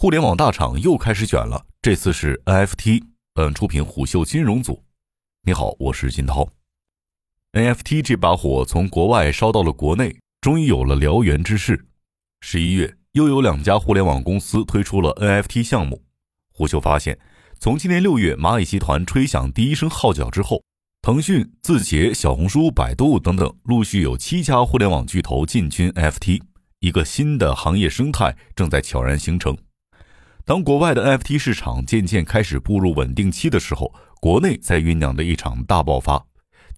互联网大厂又开始卷了，这次是 NFT。本出品虎嗅金融组。你好，我是金涛。NFT 这把火从国外烧到了国内，终于有了燎原之势。十一月，又有两家互联网公司推出了 NFT 项目。虎嗅发现，从今年六月蚂蚁集团吹响第一声号角之后，腾讯、字节、小红书、百度等等，陆续有七家互联网巨头进军 NFT，一个新的行业生态正在悄然形成。当国外的 NFT 市场渐渐开始步入稳定期的时候，国内在酝酿的一场大爆发，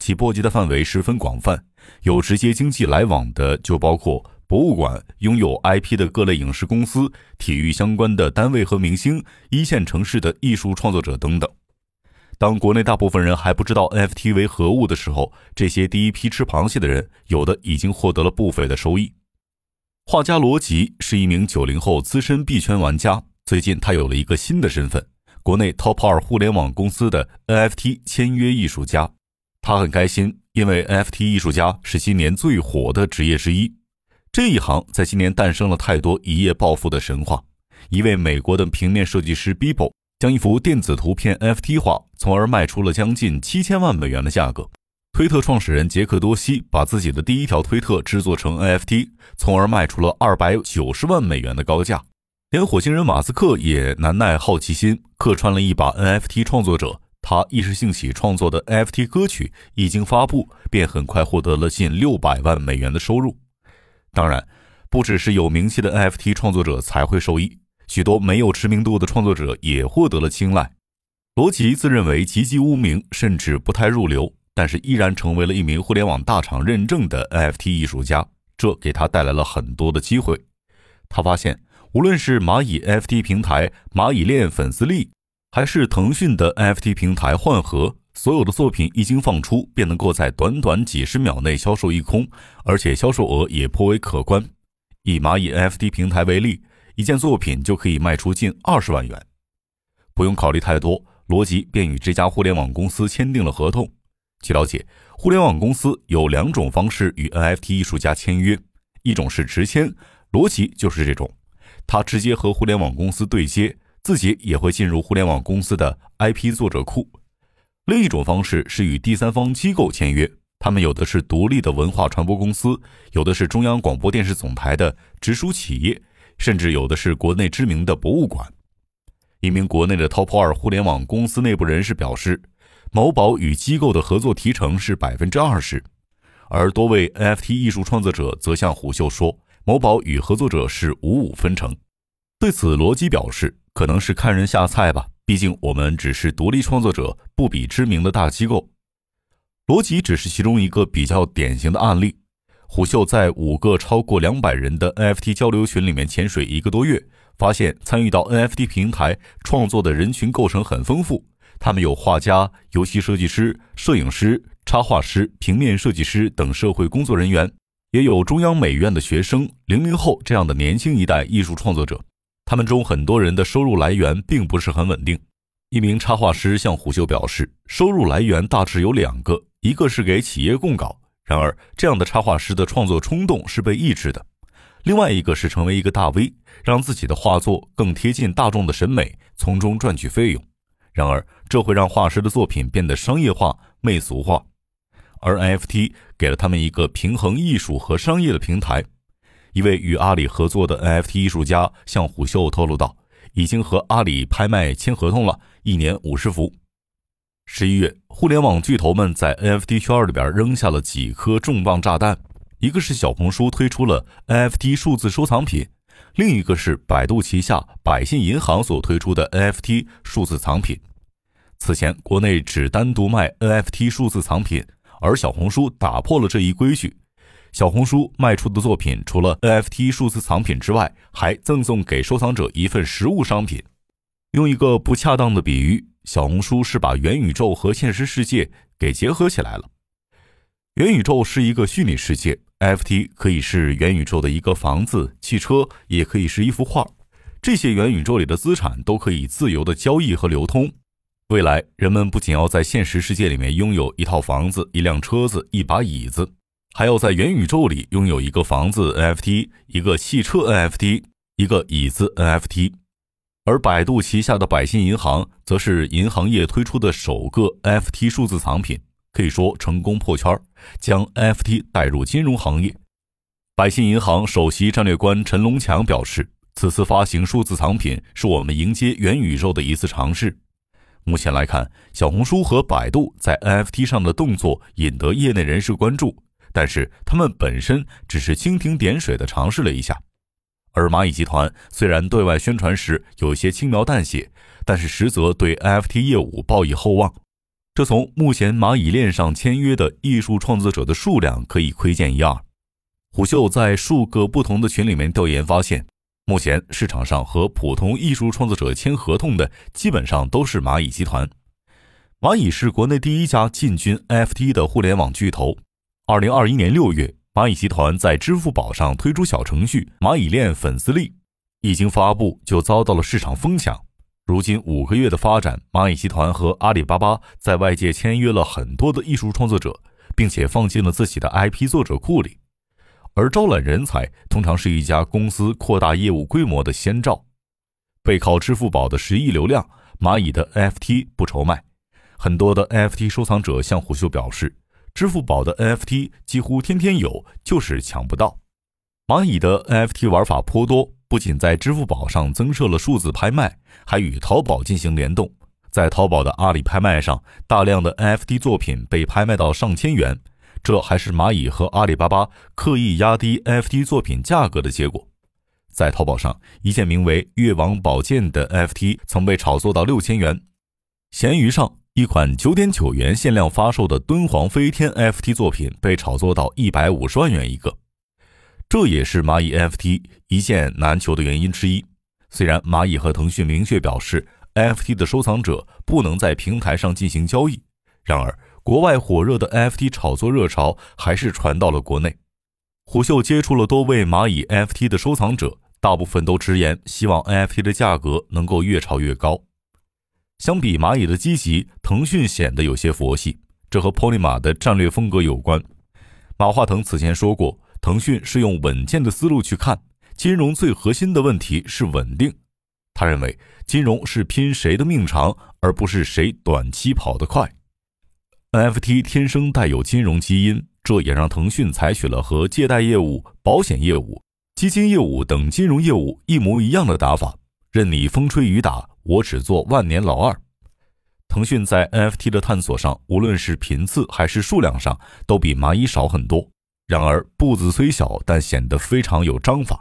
其波及的范围十分广泛，有直接经济来往的，就包括博物馆、拥有 IP 的各类影视公司、体育相关的单位和明星、一线城市的艺术创作者等等。当国内大部分人还不知道 NFT 为何物的时候，这些第一批吃螃蟹的人，有的已经获得了不菲的收益。画家罗辑是一名九零后资深币圈玩家。最近，他有了一个新的身份——国内 Top 二互联网公司的 NFT 签约艺术家。他很开心，因为 NFT 艺术家是今年最火的职业之一。这一行在今年诞生了太多一夜暴富的神话。一位美国的平面设计师 Bibo 将一幅电子图片 NFT 化，从而卖出了将近七千万美元的价格。推特创始人杰克多西把自己的第一条推特制作成 NFT，从而卖出了二百九十万美元的高价。连火星人马斯克也难耐好奇心，客串了一把 NFT 创作者。他一时兴起创作的 NFT 歌曲一经发布，便很快获得了近六百万美元的收入。当然，不只是有名气的 NFT 创作者才会受益，许多没有知名度的创作者也获得了青睐。罗辑自认为籍籍无名，甚至不太入流，但是依然成为了一名互联网大厂认证的 NFT 艺术家，这给他带来了很多的机会。他发现。无论是蚂蚁 NFT 平台蚂蚁链粉丝力，还是腾讯的 NFT 平台幻盒，所有的作品一经放出，便能够在短短几十秒内销售一空，而且销售额也颇为可观。以蚂蚁 NFT 平台为例，一件作品就可以卖出近二十万元。不用考虑太多，罗辑便与这家互联网公司签订了合同。据了解，互联网公司有两种方式与 NFT 艺术家签约，一种是直签，罗辑就是这种。他直接和互联网公司对接，自己也会进入互联网公司的 IP 作者库。另一种方式是与第三方机构签约，他们有的是独立的文化传播公司，有的是中央广播电视总台的直属企业，甚至有的是国内知名的博物馆。一名国内的 Top 二互联网公司内部人士表示，某宝与机构的合作提成是百分之二十，而多位 NFT 艺术创作者则向虎嗅说。某宝与合作者是五五分成，对此罗辑表示，可能是看人下菜吧，毕竟我们只是独立创作者，不比知名的大机构。罗辑只是其中一个比较典型的案例。虎嗅在五个超过两百人的 NFT 交流群里面潜水一个多月，发现参与到 NFT 平台创作的人群构成很丰富，他们有画家、游戏设计师、摄影师、插画师、平面设计师等社会工作人员。也有中央美院的学生、零零后这样的年轻一代艺术创作者，他们中很多人的收入来源并不是很稳定。一名插画师向虎嗅表示，收入来源大致有两个，一个是给企业供稿，然而这样的插画师的创作冲动是被抑制的；另外一个是成为一个大 V，让自己的画作更贴近大众的审美，从中赚取费用。然而这会让画师的作品变得商业化、媚俗化。而 NFT 给了他们一个平衡艺术和商业的平台。一位与阿里合作的 NFT 艺术家向虎嗅透露道：“已经和阿里拍卖签合同了，一年五十幅。”十一月，互联网巨头们在 NFT 圈里边扔下了几颗重磅炸弹，一个是小红书推出了 NFT 数字收藏品，另一个是百度旗下百信银行所推出的 NFT 数字藏品。此前，国内只单独卖 NFT 数字藏品。而小红书打破了这一规矩，小红书卖出的作品除了 NFT 数字藏品之外，还赠送给收藏者一份实物商品。用一个不恰当的比喻，小红书是把元宇宙和现实世界给结合起来了。元宇宙是一个虚拟世界，NFT 可以是元宇宙的一个房子、汽车，也可以是一幅画。这些元宇宙里的资产都可以自由的交易和流通。未来，人们不仅要在现实世界里面拥有一套房子、一辆车子、一把椅子，还要在元宇宙里拥有一个房子 NFT、一个汽车 NFT、一个椅子 NFT。而百度旗下的百信银行则是银行业推出的首个 NFT 数字藏品，可以说成功破圈，将 NFT 带入金融行业。百信银行首席战略官陈龙强表示，此次发行数字藏品是我们迎接元宇宙的一次尝试。目前来看，小红书和百度在 NFT 上的动作引得业内人士关注，但是他们本身只是蜻蜓点水的尝试了一下。而蚂蚁集团虽然对外宣传时有些轻描淡写，但是实则对 NFT 业务抱以厚望。这从目前蚂蚁链上签约的艺术创作者的数量可以窥见一二。虎嗅在数个不同的群里面调研发现，目前市场上和普通艺术创作者签合同的基本上都是蚂蚁集团。蚂蚁是国内第一家进军 NFT 的互联网巨头。二零二一年六月。蚂蚁集团在支付宝上推出小程序“蚂蚁链粉丝力”，一经发布就遭到了市场疯抢。如今五个月的发展，蚂蚁集团和阿里巴巴在外界签约了很多的艺术创作者，并且放进了自己的 IP 作者库里。而招揽人才通常是一家公司扩大业务规模的先兆。背靠支付宝的十亿流量，蚂蚁的 NFT 不愁卖。很多的 NFT 收藏者向虎嗅表示。支付宝的 NFT 几乎天天有，就是抢不到。蚂蚁的 NFT 玩法颇多，不仅在支付宝上增设了数字拍卖，还与淘宝进行联动。在淘宝的阿里拍卖上，大量的 NFT 作品被拍卖到上千元，这还是蚂蚁和阿里巴巴刻意压低 NFT 作品价格的结果。在淘宝上，一件名为“越王宝剑”的 NFT 曾被炒作到六千元。闲鱼上。一款九点九元限量发售的敦煌飞天 NFT 作品被炒作到一百五十万元一个，这也是蚂蚁 NFT 一件难求的原因之一。虽然蚂蚁和腾讯明确表示，NFT 的收藏者不能在平台上进行交易，然而国外火热的 NFT 炒作热潮还是传到了国内。虎嗅接触了多位蚂蚁 NFT 的收藏者，大部分都直言希望 NFT 的价格能够越炒越高。相比蚂蚁的积极，腾讯显得有些佛系，这和 Polyma 的战略风格有关。马化腾此前说过，腾讯是用稳健的思路去看金融，最核心的问题是稳定。他认为，金融是拼谁的命长，而不是谁短期跑得快。NFT 天生带有金融基因，这也让腾讯采取了和借贷业务、保险业务、基金业务等金融业务一模一样的打法，任你风吹雨打。我只做万年老二。腾讯在 NFT 的探索上，无论是频次还是数量上，都比蚂蚁少很多。然而步子虽小，但显得非常有章法。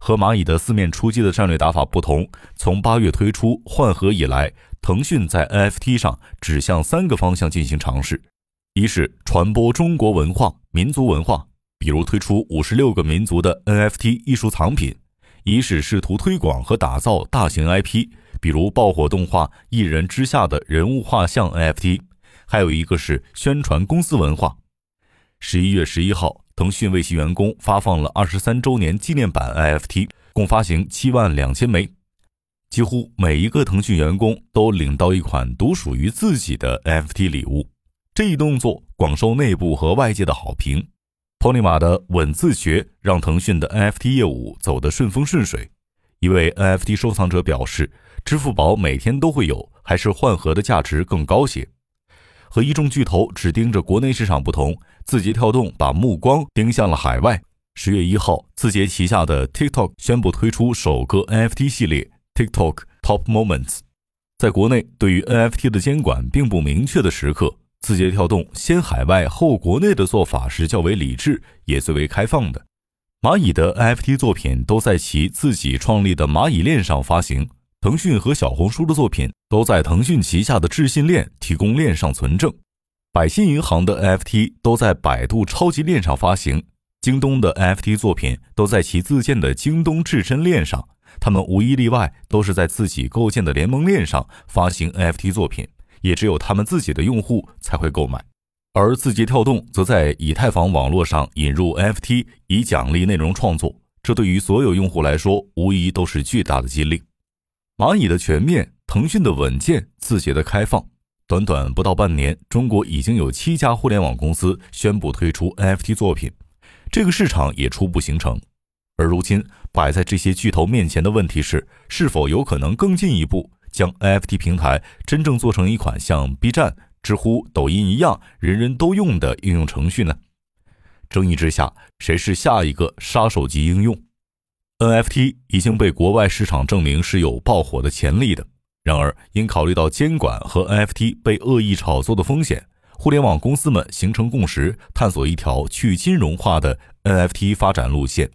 和蚂蚁的四面出击的战略打法不同，从八月推出换核以来，腾讯在 NFT 上只向三个方向进行尝试：一是传播中国文化、民族文化，比如推出五十六个民族的 NFT 艺术藏品；一是试图推广和打造大型 IP。比如爆火动画《一人之下》的人物画像 NFT，还有一个是宣传公司文化。十一月十一号，腾讯为其员工发放了二十三周年纪念版 NFT，共发行七万两千枚，几乎每一个腾讯员工都领到一款独属于自己的 NFT 礼物。这一动作广受内部和外界的好评。Polyma 的稳字诀让腾讯的 NFT 业务走得顺风顺水。一位 NFT 收藏者表示。支付宝每天都会有，还是换核的价值更高些。和一众巨头只盯着国内市场不同，字节跳动把目光盯向了海外。十月一号，字节旗下的 TikTok 宣布推出首个 NFT 系列 TikTok Top Moments。在国内，对于 NFT 的监管并不明确的时刻，字节跳动先海外后国内的做法是较为理智，也最为开放的。蚂蚁的 NFT 作品都在其自己创立的蚂蚁链上发行。腾讯和小红书的作品都在腾讯旗下的智信链提供链上存证，百信银行的 NFT 都在百度超级链上发行，京东的 NFT 作品都在其自建的京东智臻链上，他们无一例外都是在自己构建的联盟链上发行 NFT 作品，也只有他们自己的用户才会购买，而字节跳动则在以太坊网络上引入 NFT 以奖励内容创作，这对于所有用户来说无疑都是巨大的激励。蚂蚁的全面，腾讯的稳健，字节的开放，短短不到半年，中国已经有七家互联网公司宣布推出 NFT 作品，这个市场也初步形成。而如今摆在这些巨头面前的问题是，是否有可能更进一步将 NFT 平台真正做成一款像 B 站、知乎、抖音一样人人都用的应用程序呢？争议之下，谁是下一个杀手级应用？NFT 已经被国外市场证明是有爆火的潜力的。然而，因考虑到监管和 NFT 被恶意炒作的风险，互联网公司们形成共识，探索一条去金融化的 NFT 发展路线。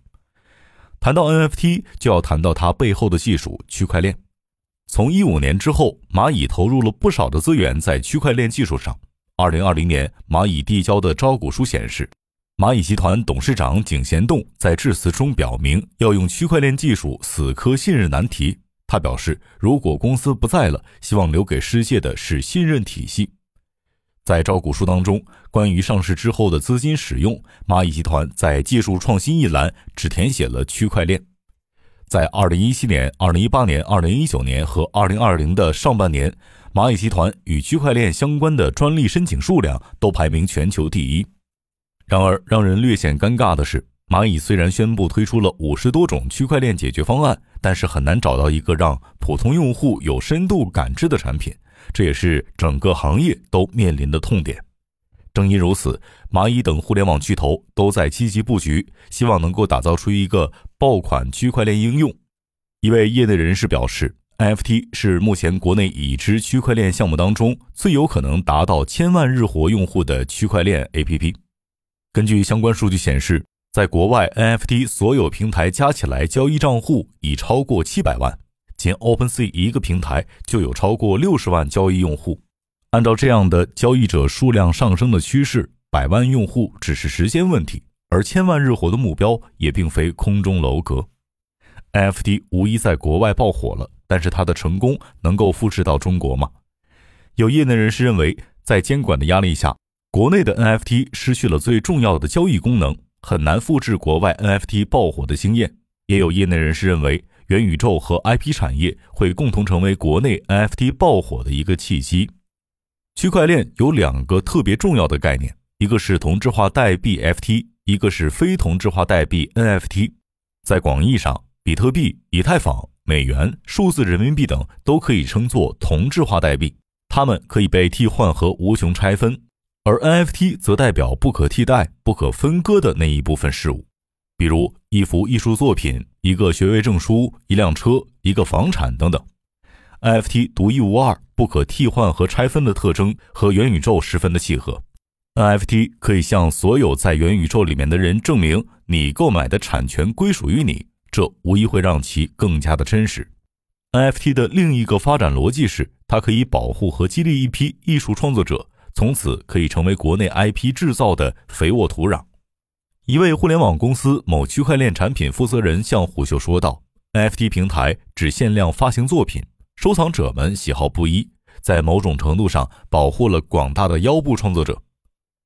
谈到 NFT，就要谈到它背后的技术——区块链。从一五年之后，蚂蚁投入了不少的资源在区块链技术上。二零二零年，蚂蚁递交的招股书显示，蚂蚁集团董事长井贤栋在致辞中表明，要用区块链技术死磕信任难题。他表示，如果公司不在了，希望留给世界的是信任体系。在招股书当中，关于上市之后的资金使用，蚂蚁集团在技术创新一栏只填写了区块链。在二零一七年、二零一八年、二零一九年和二零二零的上半年，蚂蚁集团与区块链相关的专利申请数量都排名全球第一。然而，让人略显尴尬的是。蚂蚁虽然宣布推出了五十多种区块链解决方案，但是很难找到一个让普通用户有深度感知的产品，这也是整个行业都面临的痛点。正因如此，蚂蚁等互联网巨头都在积极布局，希望能够打造出一个爆款区块链应用。一位业内人士表示，NFT 是目前国内已知区块链项目当中最有可能达到千万日活用户的区块链 APP。根据相关数据显示。在国外，NFT 所有平台加起来交易账户已超过七百万，仅 OpenSea 一个平台就有超过六十万交易用户。按照这样的交易者数量上升的趋势，百万用户只是时间问题，而千万日活的目标也并非空中楼阁。NFT 无疑在国外爆火了，但是它的成功能够复制到中国吗？有业内人士认为，在监管的压力下，国内的 NFT 失去了最重要的交易功能。很难复制国外 NFT 爆火的经验。也有业内人士认为，元宇宙和 IP 产业会共同成为国内 NFT 爆火的一个契机。区块链有两个特别重要的概念，一个是同质化代币 FT，一个是非同质化代币 NFT。在广义上，比特币、以太坊、美元、数字人民币等都可以称作同质化代币，它们可以被替换和无穷拆分。而 NFT 则代表不可替代、不可分割的那一部分事物，比如一幅艺术作品、一个学位证书、一辆车、一个房产等等。NFT 独一无二、不可替换和拆分的特征和元宇宙十分的契合。NFT 可以向所有在元宇宙里面的人证明你购买的产权归属于你，这无疑会让其更加的真实。NFT 的另一个发展逻辑是，它可以保护和激励一批艺术创作者。从此可以成为国内 IP 制造的肥沃土壤。一位互联网公司某区块链产品负责人向虎嗅说道：“NFT 平台只限量发行作品，收藏者们喜好不一，在某种程度上保护了广大的腰部创作者。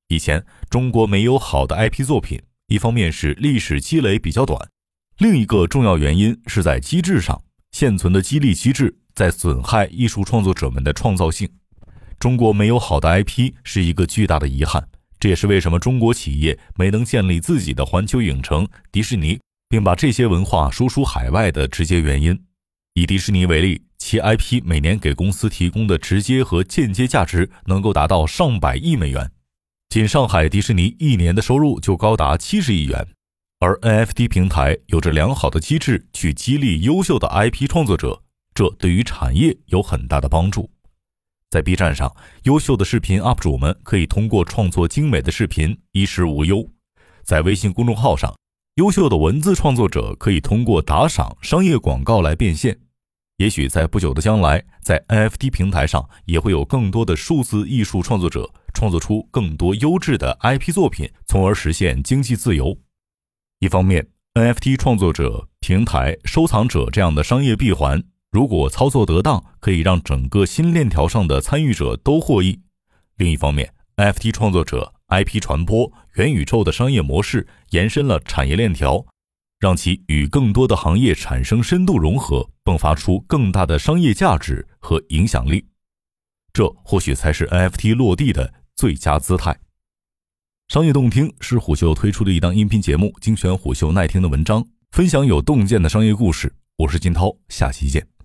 以前中国没有好的 IP 作品，一方面是历史积累比较短，另一个重要原因是在机制上，现存的激励机制在损害艺术创作者们的创造性。”中国没有好的 IP 是一个巨大的遗憾，这也是为什么中国企业没能建立自己的环球影城、迪士尼，并把这些文化输出海外的直接原因。以迪士尼为例，其 IP 每年给公司提供的直接和间接价值能够达到上百亿美元，仅上海迪士尼一年的收入就高达七十亿元。而 NFT 平台有着良好的机制去激励优秀的 IP 创作者，这对于产业有很大的帮助。在 B 站上，优秀的视频 UP 主们可以通过创作精美的视频衣食无忧；在微信公众号上，优秀的文字创作者可以通过打赏、商业广告来变现。也许在不久的将来，在 NFT 平台上也会有更多的数字艺术创作者创作出更多优质的 IP 作品，从而实现经济自由。一方面，NFT 创作者、平台、收藏者这样的商业闭环。如果操作得当，可以让整个新链条上的参与者都获益。另一方面，NFT 创作者、IP 传播、元宇宙的商业模式延伸了产业链条，让其与更多的行业产生深度融合，迸发出更大的商业价值和影响力。这或许才是 NFT 落地的最佳姿态。商业洞听是虎嗅推出的一档音频节目，精选虎嗅耐听的文章。分享有洞见的商业故事。我是金涛，下期见。